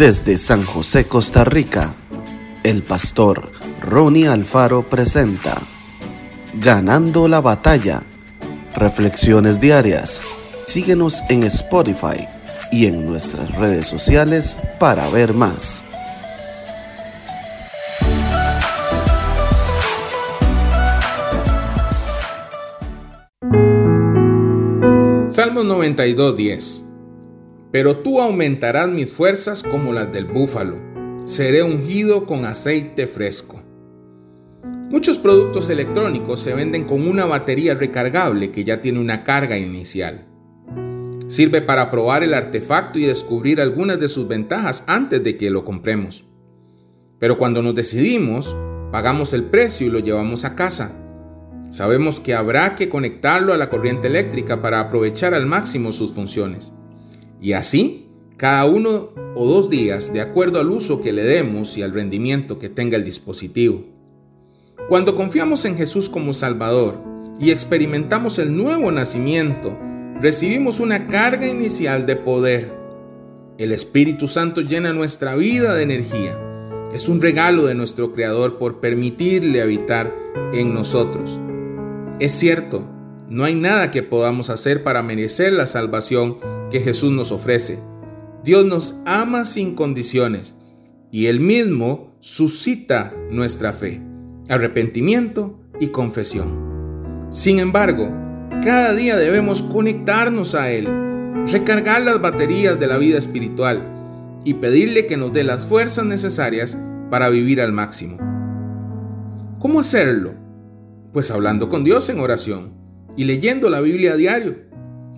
Desde San José, Costa Rica, el pastor Ronnie Alfaro presenta Ganando la batalla. Reflexiones diarias. Síguenos en Spotify y en nuestras redes sociales para ver más. Salmos 92.10 Pero tú aumentarás mis fuerzas como las del búfalo. Seré ungido con aceite fresco. Muchos productos electrónicos se venden con una batería recargable que ya tiene una carga inicial. Sirve para probar el artefacto y descubrir algunas de sus ventajas antes de que lo compremos. Pero cuando nos decidimos, pagamos el precio y lo llevamos a casa Sabemos que habrá que conectarlo a la corriente eléctrica para aprovechar al máximo sus funciones. Y así, cada uno o dos días, de acuerdo al uso que le demos y al rendimiento que tenga el dispositivo. Cuando confiamos en Jesús como Salvador y experimentamos el nuevo nacimiento, recibimos una carga inicial de poder. El Espíritu Santo llena nuestra vida de energía. Es un regalo de nuestro Creador por permitirle habitar en nosotros. Es cierto, no hay nada que podamos hacer para merecer la salvación que Jesús nos ofrece. Dios nos ama sin condiciones y Él mismo suscita nuestra fe, arrepentimiento y confesión. Sin embargo, cada día debemos conectarnos a Él, recargar las baterías de la vida espiritual y pedirle que nos dé las fuerzas necesarias para vivir al máximo. ¿Cómo hacerlo? Pues hablando con Dios en oración y leyendo la Biblia a diario.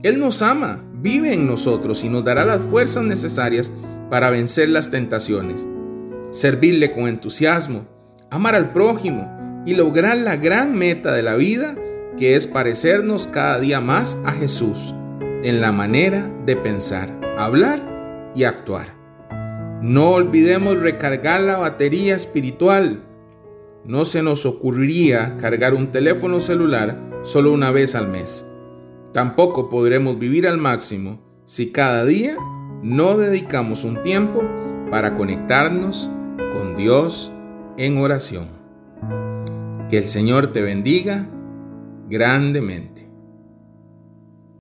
Él nos ama, vive en nosotros y nos dará las fuerzas necesarias para vencer las tentaciones, servirle con entusiasmo, amar al prójimo y lograr la gran meta de la vida que es parecernos cada día más a Jesús en la manera de pensar, hablar y actuar. No olvidemos recargar la batería espiritual no se nos ocurriría cargar un teléfono celular solo una vez al mes. Tampoco podremos vivir al máximo si cada día no dedicamos un tiempo para conectarnos con Dios en oración. Que el Señor te bendiga grandemente.